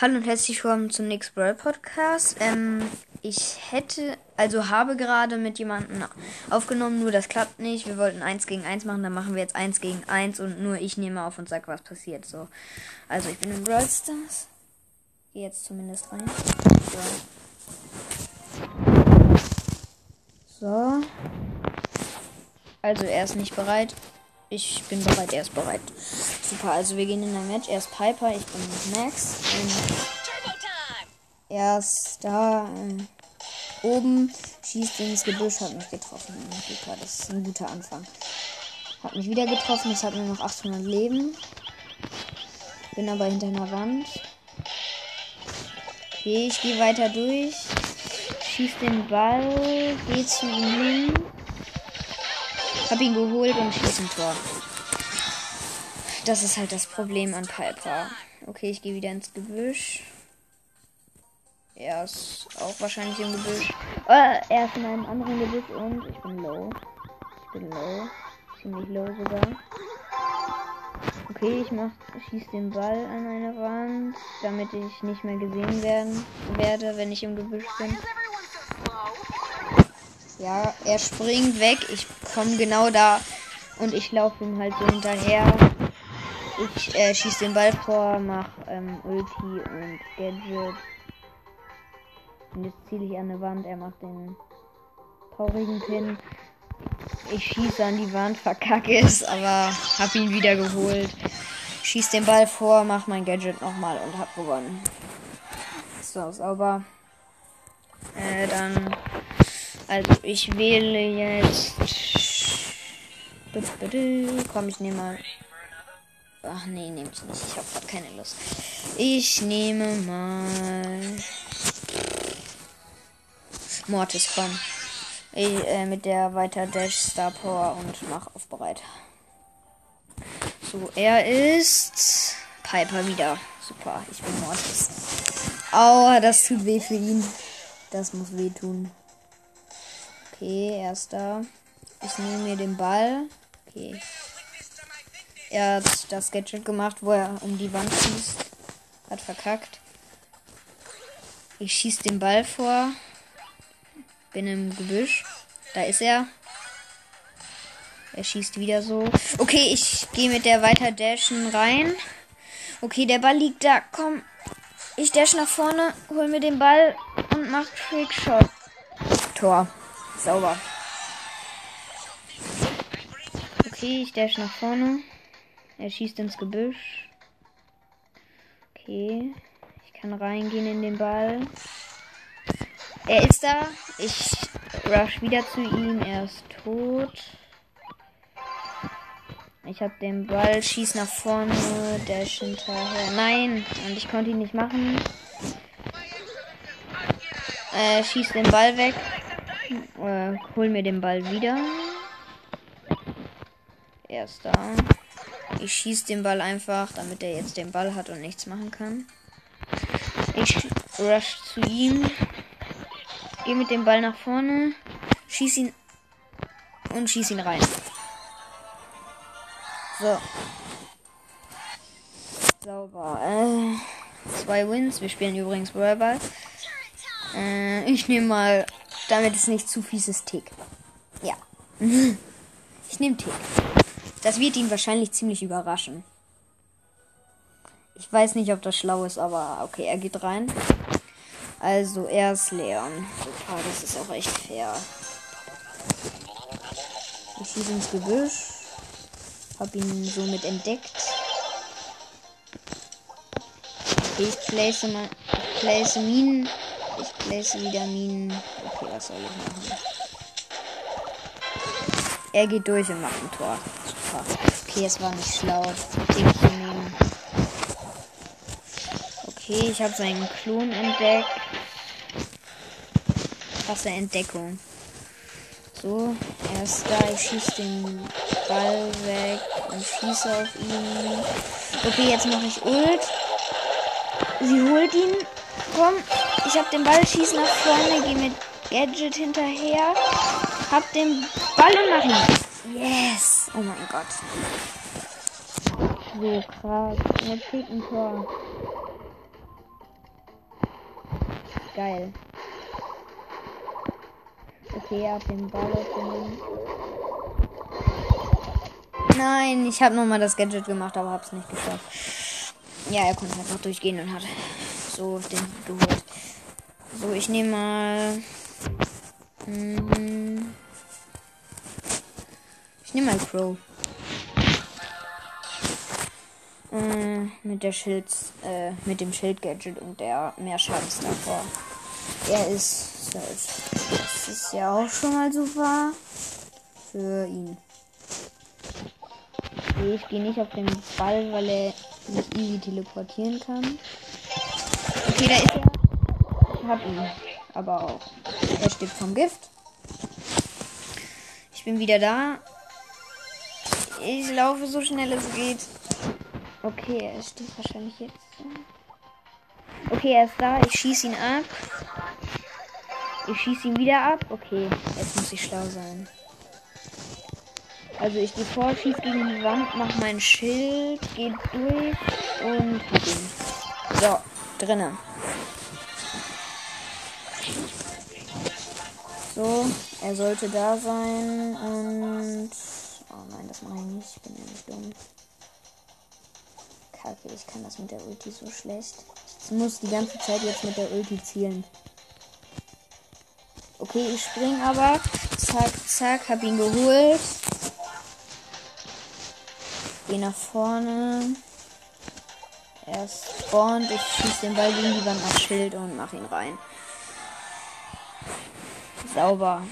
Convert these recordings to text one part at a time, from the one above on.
Hallo und herzlich willkommen zum Nix World Podcast. Ähm, ich hätte, also habe gerade mit jemandem aufgenommen, nur das klappt nicht. Wir wollten 1 gegen 1 machen, dann machen wir jetzt 1 gegen 1 und nur ich nehme auf und sag, was passiert. So. Also ich bin in Brawl Stars. Geh jetzt zumindest rein. So. so. Also er ist nicht bereit. Ich bin bereit, er ist bereit. Super, also wir gehen in ein Match. Er ist Piper, ich bin Max. er ist da äh, oben, schießt ins Gebüsch, hat mich getroffen. Super, das ist ein guter Anfang. Hat mich wieder getroffen, ich habe nur noch 800 Leben. Bin aber hinter einer Wand. Okay, ich gehe weiter durch. Schieß den Ball, gehe zu ihm hin. Hab ihn geholt und schieß ein Tor. Das ist halt das Problem an Piper. Okay, ich gehe wieder ins Gebüsch. Er ist auch wahrscheinlich im Gebüsch. Oh, er ist in einem anderen Gebüsch und ich bin low. Ich bin low. Ziemlich low sogar. Okay, ich mach, schieß den Ball an eine Wand, damit ich nicht mehr gesehen werden werde, wenn ich im Gebüsch bin. Ja, er springt weg. Ich komme genau da und ich laufe ihm halt so hinterher. Ich äh, schieße den Ball vor, mach ähm, Ulti und Gadget. Und jetzt ziele ich an der Wand. Er macht den traurigen Pin. Ich schieße an die Wand, verkacke es, aber hab ihn wieder geholt. Schieß den Ball vor, mach mein Gadget nochmal und hab gewonnen. So, sauber. Äh, dann also ich wähle jetzt. Komm, ich nehme mal. Ach nee, nehme ich nicht. Ich habe gerade keine Lust. Ich nehme mal. Mortis, komm. Ich, äh, mit der weiter Dash Star Power und mach auf bereit. So, er ist Piper wieder. Super, ich bin Mortis. Aua, das tut weh für ihn. Das muss wehtun. Okay, er ist da. Ich nehme mir den Ball. Okay. Er hat das Gadget gemacht, wo er um die Wand schießt. Hat verkackt. Ich schieße den Ball vor. Bin im Gebüsch. Da ist er. Er schießt wieder so. Okay, ich gehe mit der weiter dashen rein. Okay, der Ball liegt da. Komm. Ich dash nach vorne, hol mir den Ball und mach Trickshot. Tor. Sauber. Okay, ich dash nach vorne. Er schießt ins Gebüsch. Okay. Ich kann reingehen in den Ball. Er ist da. Ich rush wieder zu ihm. Er ist tot. Ich hab den Ball, schieß nach vorne, dash hinterher. Nein, und ich konnte ihn nicht machen. Äh, schieß den Ball weg. Äh, hol mir den Ball wieder. Er ist da. Ich schieße den Ball einfach, damit er jetzt den Ball hat und nichts machen kann. Ich rush zu ihm. Gehe mit dem Ball nach vorne. Schieß ihn. Und schieß ihn rein. So. Sauber. Äh, zwei Wins. Wir spielen übrigens World Äh, ich nehme mal damit es nicht zu fies ist, Tick. Ja. ich nehme Tick. Das wird ihn wahrscheinlich ziemlich überraschen. Ich weiß nicht, ob das schlau ist, aber okay, er geht rein. Also, er ist Leon. Super, das ist auch echt fair. Ich schieße ins Gebüsch. Hab ihn somit entdeckt. Ich place mal. Ich place Minen. Ich place wieder Minen. Okay, was soll ich machen? Er geht durch und macht ein Tor. Super. Okay, es war nicht schlau, den zu nehmen. Okay, ich habe seinen Klon entdeckt. Krasse Entdeckung. So, er ist da. Ich schieße den Ball weg und schieße auf ihn. Okay, jetzt mache ich Ult. Sie holt ihn. Komm, ich habe den Ball, schieß nach vorne, gehe mit Gadget hinterher, hab den Ball und mach ihn. Yes! Oh mein Gott. So krass. Jetzt fehlt ein Tor. geil. Okay, er hat den Ball aufgenommen. Nein, ich habe nochmal das Gadget gemacht, aber hab's nicht geschafft. Ja, er konnte einfach durchgehen und hat so den geholt. So, ich nehme mal. Hm, ich nehme mal Crow. Äh, mit der Schild, äh, mit dem Schild-Gadget und der mehr Schadens davor. Er ist Das ist ja auch schon mal super für ihn. Okay, ich gehe nicht auf den Ball, weil er nicht easy teleportieren kann. Okay, da ist er. Ich hab ihn. Aber auch. Er stirbt vom Gift. Ich bin wieder da. Ich laufe so schnell es geht. Okay, er steht wahrscheinlich jetzt. Okay, er ist da. Ich schieße ihn ab. Ich schieße ihn wieder ab. Okay, jetzt muss ich schlau sein. Also ich gehe vor, schieße gegen die Wand, mach mein Schild, geht durch und. So, drinnen. So, er sollte da sein und. Oh nein, das mache ich nicht. Ich bin nämlich dumm. Kacke, ich kann das mit der Ulti so schlecht. Ich muss die ganze Zeit jetzt mit der Ulti zielen. Okay, ich spring aber. Zack, zack, hab ihn geholt. Geh nach vorne. Er spawnt. Ich schieße den Ball gegen die Wand nach Schild und mach ihn rein. Sauber.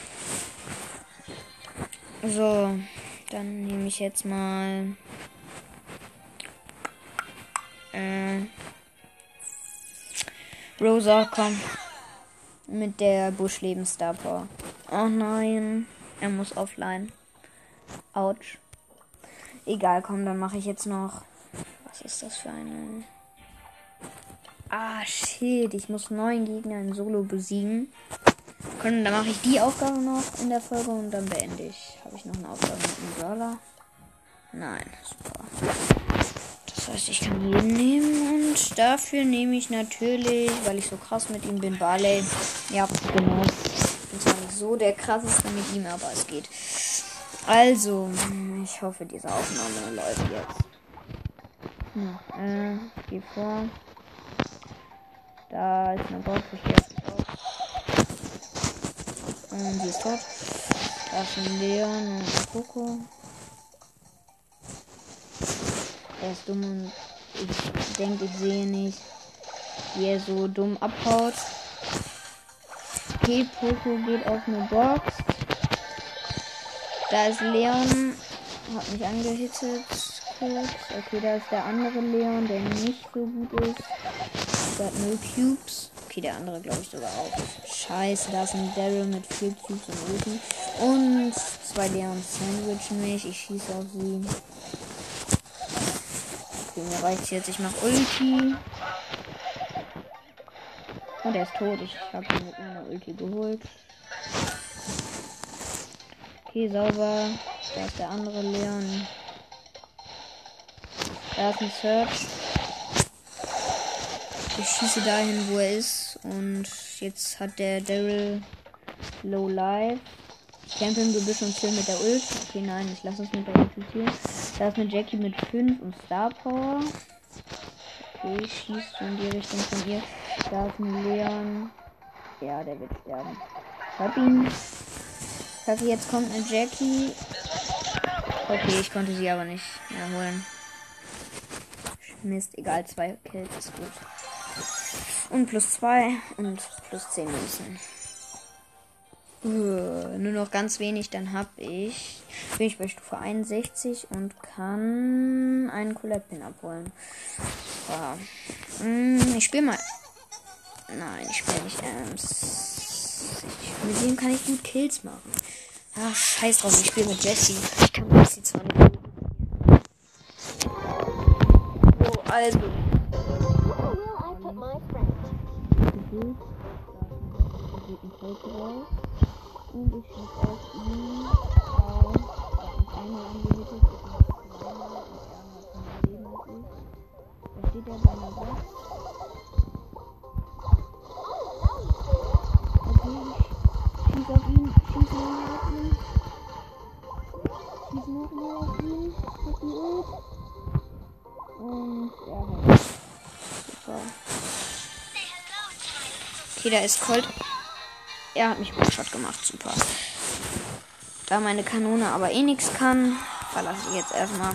So, dann nehme ich jetzt mal. Äh, Rosa, komm. Mit der Buschleben Star. Oh nein. Er muss offline. Autsch. Egal, komm, dann mache ich jetzt noch. Was ist das für eine. Ah, shit. Ich muss neun Gegner in Solo besiegen. Können, dann mache ich die Aufgabe noch in der Folge und dann beende ich. Habe ich noch eine Aufgabe mit dem Brawler? Nein, super. Das heißt, ich kann jeden nehmen und dafür nehme ich natürlich, weil ich so krass mit ihm bin, Barley. Ja, genau. Ich bin zwar nicht so der krasseste mit ihm, aber es geht. Also, ich hoffe, diese Aufnahme läuft jetzt. Hm, äh, geh vor. Da ist eine gehe und sie ist tot. Da ein Leon und Coco. Er ist dumm und ich denke, ich sehe nicht, wie er so dumm abhaut. Okay, Poco geht auf eine Box. Da ist Leon. Hat mich angehittet. Okay, da ist der andere Leon, der nicht so gut ist. Der hat null Cubes. Okay, der andere glaube ich sogar auch. Scheiße, da ist ein Daryl mit 4 Cubes und Ulti. Und zwei Leons sandwichen mich. Ich schieße auf sie. Okay, mir reicht jetzt. Ich mache Ulti. Und er ist tot. Ich habe ihn mit meiner Ulti geholt. Okay, sauber. Da ist der andere Leon. Da ist ein Search. Ich schieße dahin, wo er ist. Und jetzt hat der Daryl Low Life. Ich kämpfe im Gebüsch und chill mit der Ult. Okay, nein, ich lasse es mit der Ult zielen. Da ist eine Jackie mit 5 und Star Power. Okay, ich schieße in die Richtung von ihr. Da ist ein Leon. Ja, der wird sterben. Ich hab ihn. Ich jetzt kommt eine Jackie. Okay, ich konnte sie aber nicht erholen. Mist, egal, zwei Kills ist gut. Und plus 2 und plus 10 Münzen. Uh, nur noch ganz wenig, dann hab ich. Bin ich bei Stufe 61 und kann einen Colette-Pin abholen. Ja. Hm, ich spiele mal. Nein, ich spiele nicht ernst. mit dem kann ich gut Kills machen. Ach, scheiß drauf, ich spiele mit Jesse. Ich kann Jesse zwar nicht. So, also. Retro. Und ich habe auf ihn auf äh, einmal angewickelt, ich habe zweimal und einmal von meinem Leben übrig. Da steht er bei einer Box. Okay, ich schieße auf ihn, schieße ihn auf ihn. Schieße nochmal auf ihn, mit ihn auf. Und er ja, hat. Super. Okay, da ist Colt. Er hat mich One-Shot gemacht. Super. Da meine Kanone aber eh nichts kann, verlasse ich jetzt erstmal.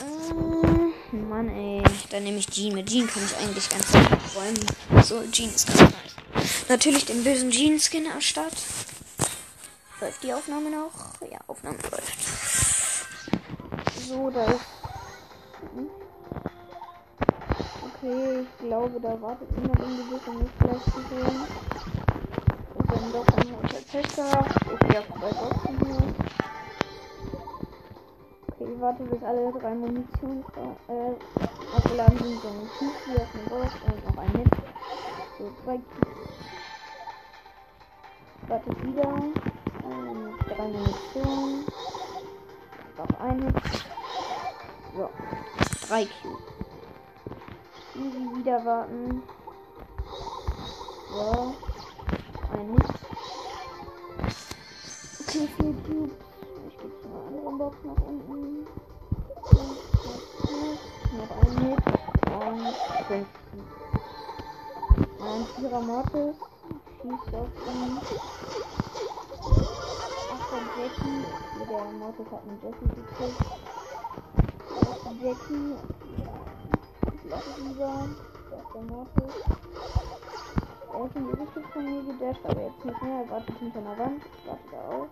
Äh, Mann, ey. Dann nehme ich Jean. Mit Jean kann ich eigentlich ganz gut räumen. So, Jean ist ganz nice. Natürlich den bösen Jean-Skin am Start. Läuft die Aufnahme noch? Ja, Aufnahme läuft. So, da ist. Okay, ich glaube, da wartet niemand im Gebiet, um mich gleich zu sehen. Und dann doch ein Hotel Pester. Okay, ich habe zwei Boxen hier. Okay, ich warte, bis alle drei Munition äh, aufgeladen sind. So ein Kies hier auf dem Box und noch ein Hit. So, zwei Kies. Warte wieder. Und drei Munition. Noch ein Hit. So, drei Cubes easy wieder warten. So. Ein Hit. Okay, vier Cubes. Ich gehe zu einer anderen Box nach unten. Noch ein Hit. Und fünf Ein Vierer Mortis. Schießt auf ihn. Ach, der Jackie. Der Mortis hat einen Jackie gekriegt. Jackie lasse lieber. Da ist der Mortis. Er ist in die Richtung von mir gedasht, aber jetzt nicht mehr. Er wartet hinter einer Wand. Ich warte da auch.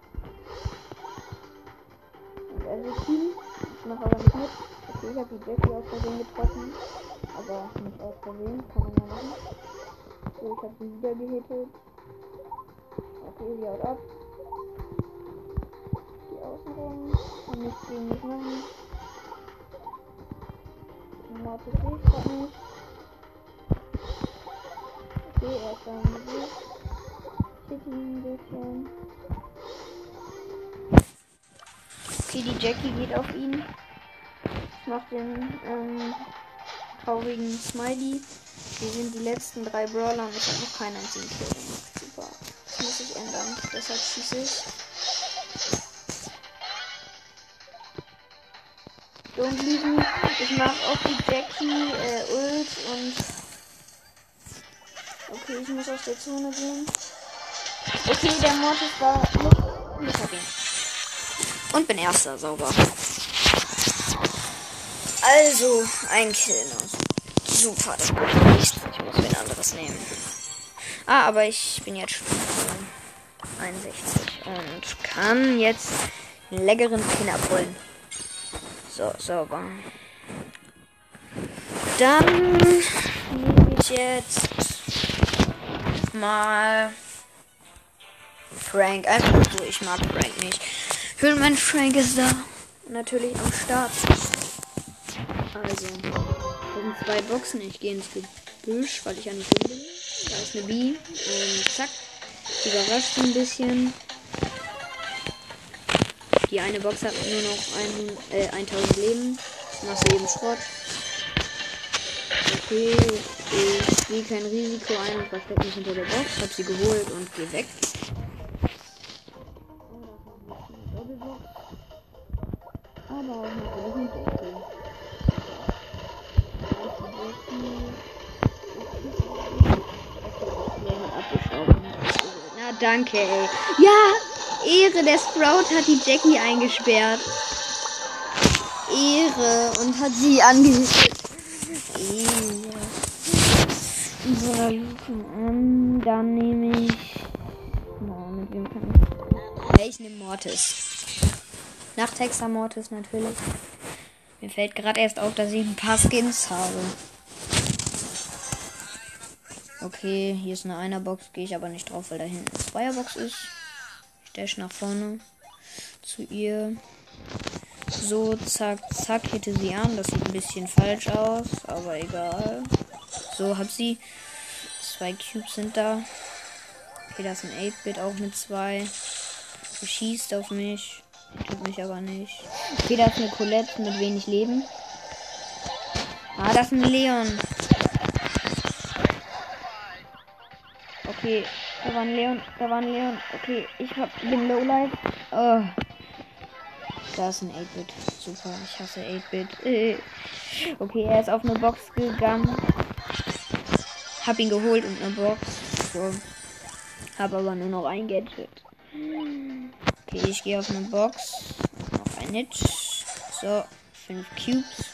Und er sieht ihn. Ich mache aber nicht mit. Okay, ich habe die Jackie aus Versehen getroffen. Aber nicht aus Versehen. Kann man ja machen. So, ich habe sie wieder gehittet. Okay, sie haut ab. Die Außenrum. Kann nichts gegen mich machen. Mortis sehe ich gerade nicht. Okay, er ist dann besiegt. City ein bisschen. Okay, die Jackie geht auf ihn. Ich mach den ähm, traurigen Smiley. Wir sind die letzten drei Brawler und ich habe noch keinen einzigen Kill gemacht. Super. Das muss ich ändern. Deshalb schieße ich. Leave me. Ich mach auf die Jackie äh, Ult und. Okay, ich muss aus der Zone gehen. Okay, der Mortis war. Ich hab ihn. Und bin erster, sauber. Also, ein Kill noch. Super, das geht nicht. Ich muss wen anderes nehmen. Ah, aber ich bin jetzt schon 61 und kann jetzt einen leckeren Pin abholen. So, sauber. Dann nehme ich jetzt mal Frank. Einfach so, ich mag Frank nicht. Höhlenmensch Frank ist da. Natürlich am Start. Also, sind zwei Boxen. Ich gehe ins Gebüsch, weil ich ja nicht bin. Da ist eine B. Und zack. Überrascht ein bisschen. Die eine Box hat nur noch ein, äh, 1000 Leben. Sie eben Schrott. Okay, ich gehe kein Risiko ein und verstecke mich hinter der Box. Hab sie geholt und gehe weg. Aber auch natürlich nicht Jackie. Na danke, ey. Ja, Ehre, der Sprout hat die Jackie eingesperrt. Ehre und hat sie angehittet. Ehre. So, dann nehme ich. Oh, mit wem kann ich? Ja, ich nehme Mortis. Nach Texas Mortis natürlich. Mir fällt gerade erst auf, dass ich ein paar Skins habe. Okay, hier ist eine Einerbox, gehe ich aber nicht drauf, weil da hinten eine Zweierbox ist. Dash nach vorne zu ihr. So, zack, zack, hätte sie an. Das sieht ein bisschen falsch aus, aber egal. So, hab sie. Zwei Cubes sind da. Okay, da ist ein 8-Bit auch mit zwei. Sie schießt auf mich. Tut mich aber nicht. Okay, da ist eine Colette mit wenig Leben. Ah, das ist ein Leon. Okay, da war ein Leon. Da war ein Leon. Okay, ich hab, bin Lowlife. Oh. Da ist ein 8-Bit. Super, ich hasse 8-Bit. Okay, er ist auf eine Box gegangen. Hab ihn geholt und eine Box. So. Hab aber nur noch ein Gadget. Okay, ich gehe auf eine Box. Noch ein Hit. So, fünf Cubes.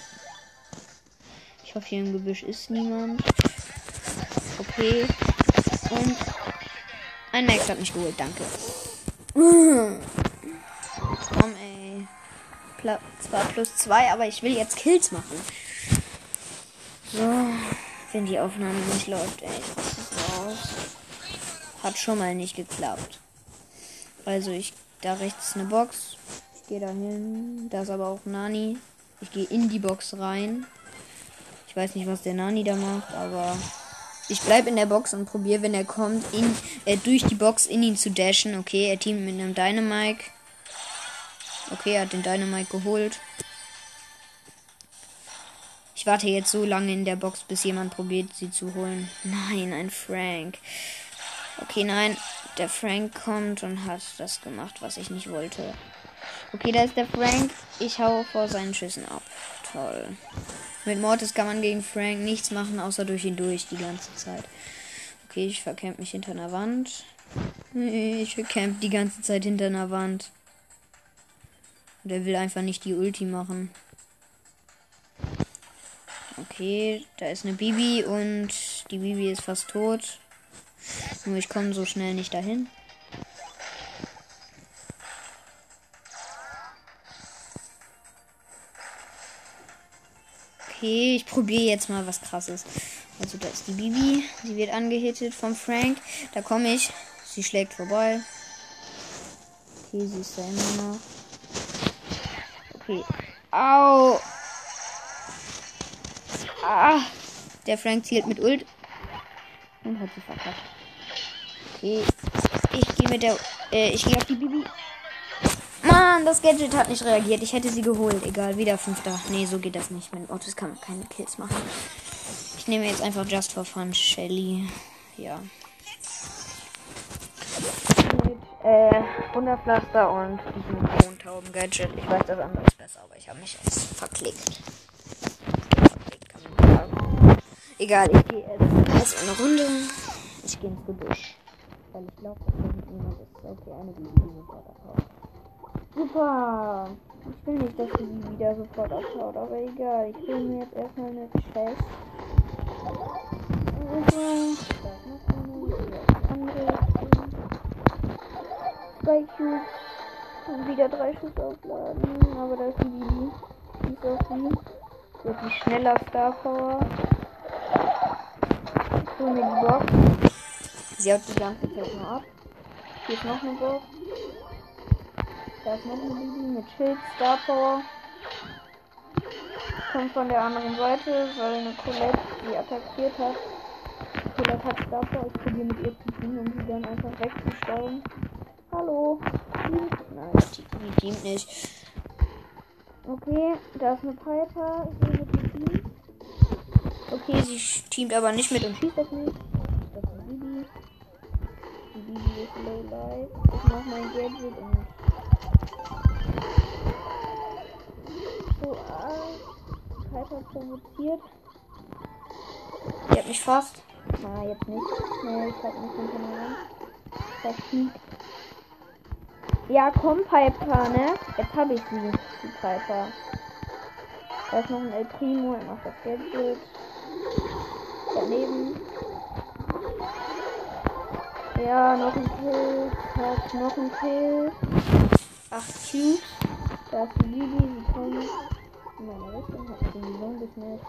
Ich hoffe, hier im Gebüsch ist niemand. Okay. Und ein Max hat mich geholt, danke. Komm, ey. Pla zwar plus zwei, aber ich will jetzt Kills machen. So, wenn die Aufnahme nicht läuft, ey. Raus. Hat schon mal nicht geklappt. Also ich, da rechts ist eine Box. Ich gehe da hin. Da ist aber auch Nani. Ich gehe in die Box rein. Ich weiß nicht, was der Nani da macht, aber ich bleibe in der Box und probiere, wenn er kommt, in, äh, durch die Box in ihn zu dashen. Okay, er teamt mit einem Dynamike. Okay, er hat den Dynamike geholt. Ich warte jetzt so lange in der Box, bis jemand probiert, sie zu holen. Nein, ein Frank. Okay, nein. Der Frank kommt und hat das gemacht, was ich nicht wollte. Okay, da ist der Frank. Ich hau vor seinen Schüssen ab. Toll. Mit Mortis kann man gegen Frank nichts machen, außer durch ihn durch die ganze Zeit. Okay, ich verkämp mich hinter einer Wand. Ich verkämp die ganze Zeit hinter einer Wand. Und er will einfach nicht die Ulti machen. Okay, da ist eine Bibi und die Bibi ist fast tot. Nur ich komme so schnell nicht dahin. Okay, ich probiere jetzt mal was krasses. Also da ist die Bibi. Sie wird angehittet vom Frank. Da komme ich. Sie schlägt vorbei. Okay, sie ist da immer noch. Okay. Au! Ah! Der Frank zielt mit Ult. Und hat sie verkackt. Okay. Ich gehe mit der. Äh, ich gehe auf die Bibi. Mann, das Gadget hat nicht reagiert. Ich hätte sie geholt. Egal, wieder fünfter. Nee, so geht das nicht. Mit Autos kann man keine Kills machen. Ich nehme jetzt einfach Just for Fun Shelly. Ja. Mit äh, Wunderpflaster und diesem Tontauben-Gadget. Ich weiß, das andere ist besser, aber ich habe mich jetzt verklickt. Egal, ich gehe jetzt eine Runde. Ich gehe ins Gebüsch. Weil ich glaube, da niemand ist. Okay, eine Bibi sofort abhaut. Super! Ich will nicht, dass sie wieder sofort abhaut, aber egal. Ich will mir jetzt erstmal eine Chest. Zwei Cubes. Und wieder drei Schuss aufladen. Aber da ist die Bibi. Die ist auch die. Hat die schneller Star Power. Ich hole mir die Box. Sie haut die ganze Zeit nur ab. Hier ist noch eine Box. Da ist noch eine Bibi mit Schild, Star Power. Kommt von der anderen Seite, weil eine Colette sie attackiert hat. Colette hat Star Power. Ich probiere mit ihr zu teamen, um sie dann einfach wegzustauben. Hallo. Nein, die, die teamt nicht. Okay, da ist eine Piper. Okay, sie teamt aber nicht mit und schießt das nicht. Das ist Bibi. Die ist low life. Ich mach mein Gadget und so ah, Piper provoziert. Die hat mich fast. Na, jetzt nicht. Nee, ich hab mich hinter mir ran. Verfliegt. Ja, komm, Piper, ne? Jetzt hab ich sie, die Piper. Da ist noch ein El Primo, er macht das Gadget. Daneben. Ja, noch ein Kill. Hat noch ein Kill. 8 Cubes. Da ist die Bibi, sie kommt in meine Richtung, hat den Lohn gesnappt.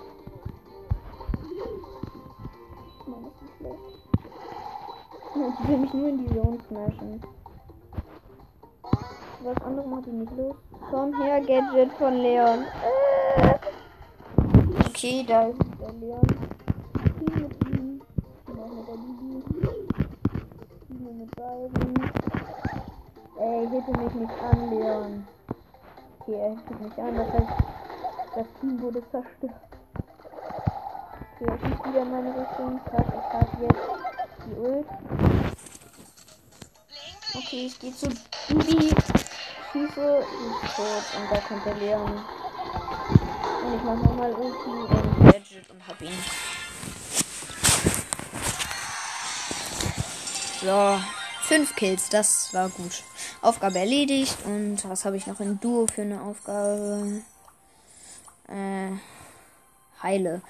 Mann, das ist schlecht. Ich will mich nur in die Zone smashen. Was anderes macht die nicht los. Komm her, Gadget von Leon. Äh. Okay, da ist der Leon. Hier mit ihm. Noch mit der Bibi. Hier mit beiden. Ey, hitte mich nicht an, Leon. Okay, er mich an. Das heißt, das Team wurde zerstört. Okay, er schießt wieder in meine Richtung. Ich habe jetzt die Ult. Okay, ich gehe zu Bibi. Schieße, sie ist tot. Und da kommt der Leon. Und ich mache nochmal Ulti und Gadget und hab ihn. So, fünf Kills, das war gut. Aufgabe erledigt. Und was habe ich noch in Duo für eine Aufgabe? Äh, heile.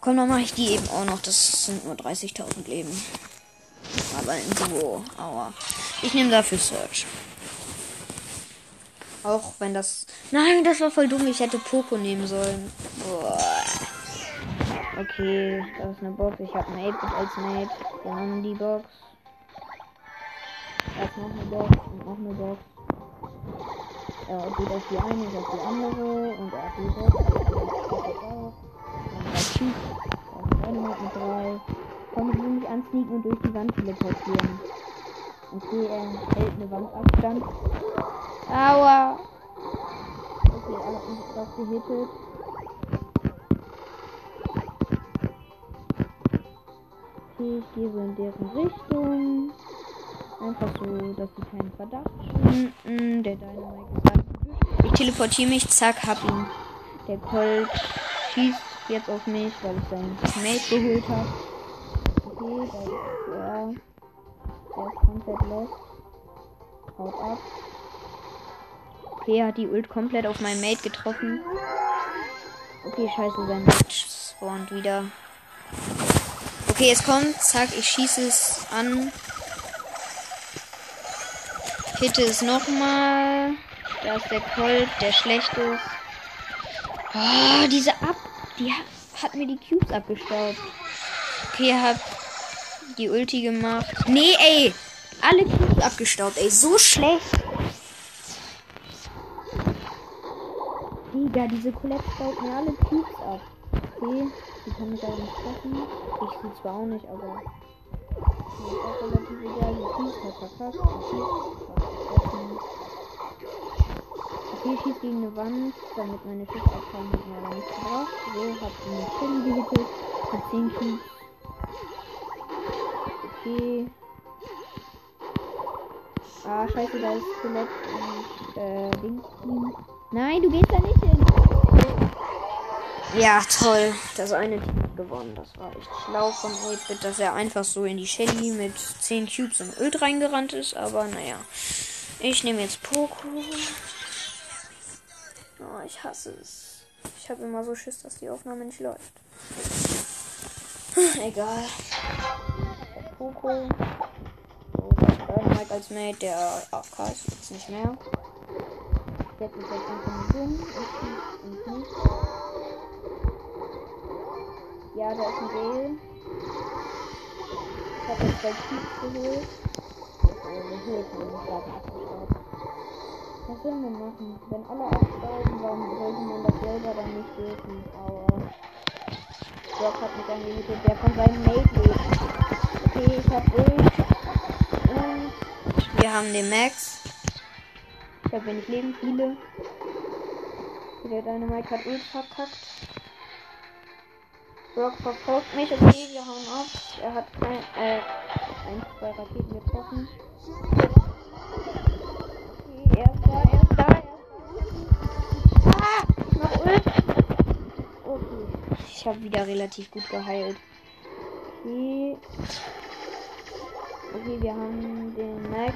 Komm, dann mache ich die eben auch noch. Das sind nur 30.000 Leben. Aber in Duo. Aua. Ich nehme dafür Search. Auch wenn das. Nein, das war voll dumm. Ich hätte Poco nehmen sollen. Boah. Okay, da ist eine Box. Ich habe ein 8-Bit als Mate. Haben die Box. Da ist noch eine Box und noch eine Box. Er geht auf die eine, ich auf die andere und er die Box. Dann drei Typ. Da ist Dynamite mit drei. Komm, ich will mich ansneaken und durch die Wand teleportieren. Okay, er hält eine Wandabstand. Aua! Okay, er hat mich drauf gehittet. Okay, ich gehe so in deren Richtung. Einfach so, dass sie keinen Verdacht schinden. Der Dynamite Ich teleportiere mich, zack, hab ihn. Der Colt schießt jetzt auf mich, weil ich seinen Mate geholt habe. Okay, da ist er. Der ist komplett lost. Haut ab. Okay, er hat die Ult komplett auf meinen Mate getroffen. Okay, scheiße, sein Mate spawnt wieder. Okay, es kommt. Zack, ich schieße es an. Hitte es nochmal. Da ist der Colt, der schlecht ist. Oh, diese Ab... Die hat, mir die Cubes abgestaubt. Okay, hab die Ulti gemacht. Nee, ey! Alle Cubes abgestaubt, ey. So schlecht. Digga, diese Colette staubt mir alle Cubes ab. Okay. Die kann mich auch nicht treffen. Ich sie zwar auch nicht, aber. Mir ist auch relativ egal. Die schießt hat verkackt. Die. Okay, schießt gegen eine Wand, damit meine Schiffsabfall mit aber nicht gebracht. So, hab einen Schild gehittet. Mit 10 Cubes. Okay. Ah, scheiße, da ist Skelett und äh, Dings. Nein, du gehst da nicht hin. Ja, toll. Das eine Team hat gewonnen. Das war echt schlau von 8-Bit, dass er einfach so in die Shelly mit 10 Cubes und Öl reingerannt ist. Aber naja. Ich nehme jetzt Poco. Oh, ich hasse es. Ich habe immer so Schiss, dass die Aufnahme nicht läuft. Egal. Poco. Mike als Mate. Der AFK ist jetzt nicht mehr. Jetzt ist jetzt einfach dumm. Und nicht. Ja, da ist ein Gale. Ich habe jetzt zwei Keeps geholt. Also, wir helfen uns gerade abgestaubt. Was sollen wir machen? Wenn alle abstauben, warum sollte man das selber dann nicht dürfen? Aua. Brock hat mich angehittet, der von seinem Mate lebt. Okay, ich hab Ult. Und wir haben den Max. Ich hab wenig Leben, viele. Der Dynamite hat Ult verkackt. Brock verfolgt mich. Okay, wir hauen ab. Er hat kein, äh, ein, zwei Raketen getroffen. Habe wieder relativ gut geheilt. Okay. Okay, wir haben den Max.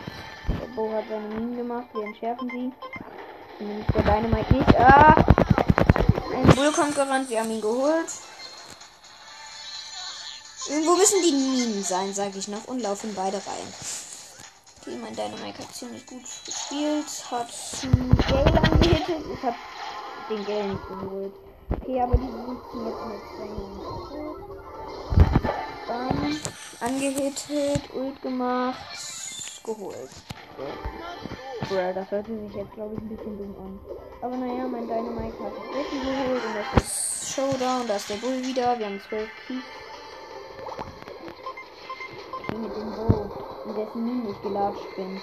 Der Bo hat seine Minen gemacht. Wir entschärfen sie. Zumindest der Dynamite nicht. Ah! Ein Bull kommt gerannt. Wir haben ihn geholt. Irgendwo müssen die Minen sein, sage ich noch, und laufen beide rein. Okay, mein Dynamite hat ziemlich gut gespielt, hat einen Gale angehittet. Ich habe den Gale nicht geholt. Okay, aber die sind jetzt mit Dann angehittet, Ult gemacht, geholt. Bro, das hört sich jetzt, glaube ich, ein bisschen dumm an. Aber naja, mein Dynamite hat Ulti geholt und das ist Showdown. Da ist der Bull wieder. Wir haben 12 Keys. mit dem Bo, in dessen Minen ich gelatscht bin.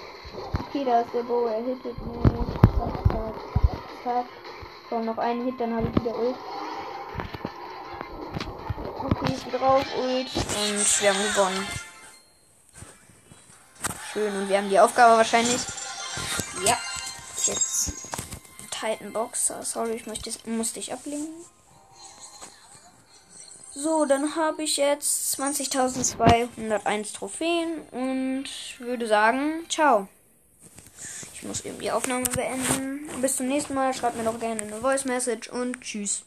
Okay, da ist der Bo, er hittet mich. Zack, zack, zack. Komm, noch einen Hit, dann habe ich wieder Ult. Okay, ich drauf, Ult. Und wir haben gewonnen. Schön, und wir haben die Aufgabe wahrscheinlich. Ja. Jetzt Titan Boxer. Sorry, ich möchte, musste ich ablehnen. So, dann habe ich jetzt 20.201 Trophäen und würde sagen, ciao. Ich muss eben die Aufnahme beenden. Bis zum nächsten Mal. Schreibt mir doch gerne eine Voice Message und tschüss.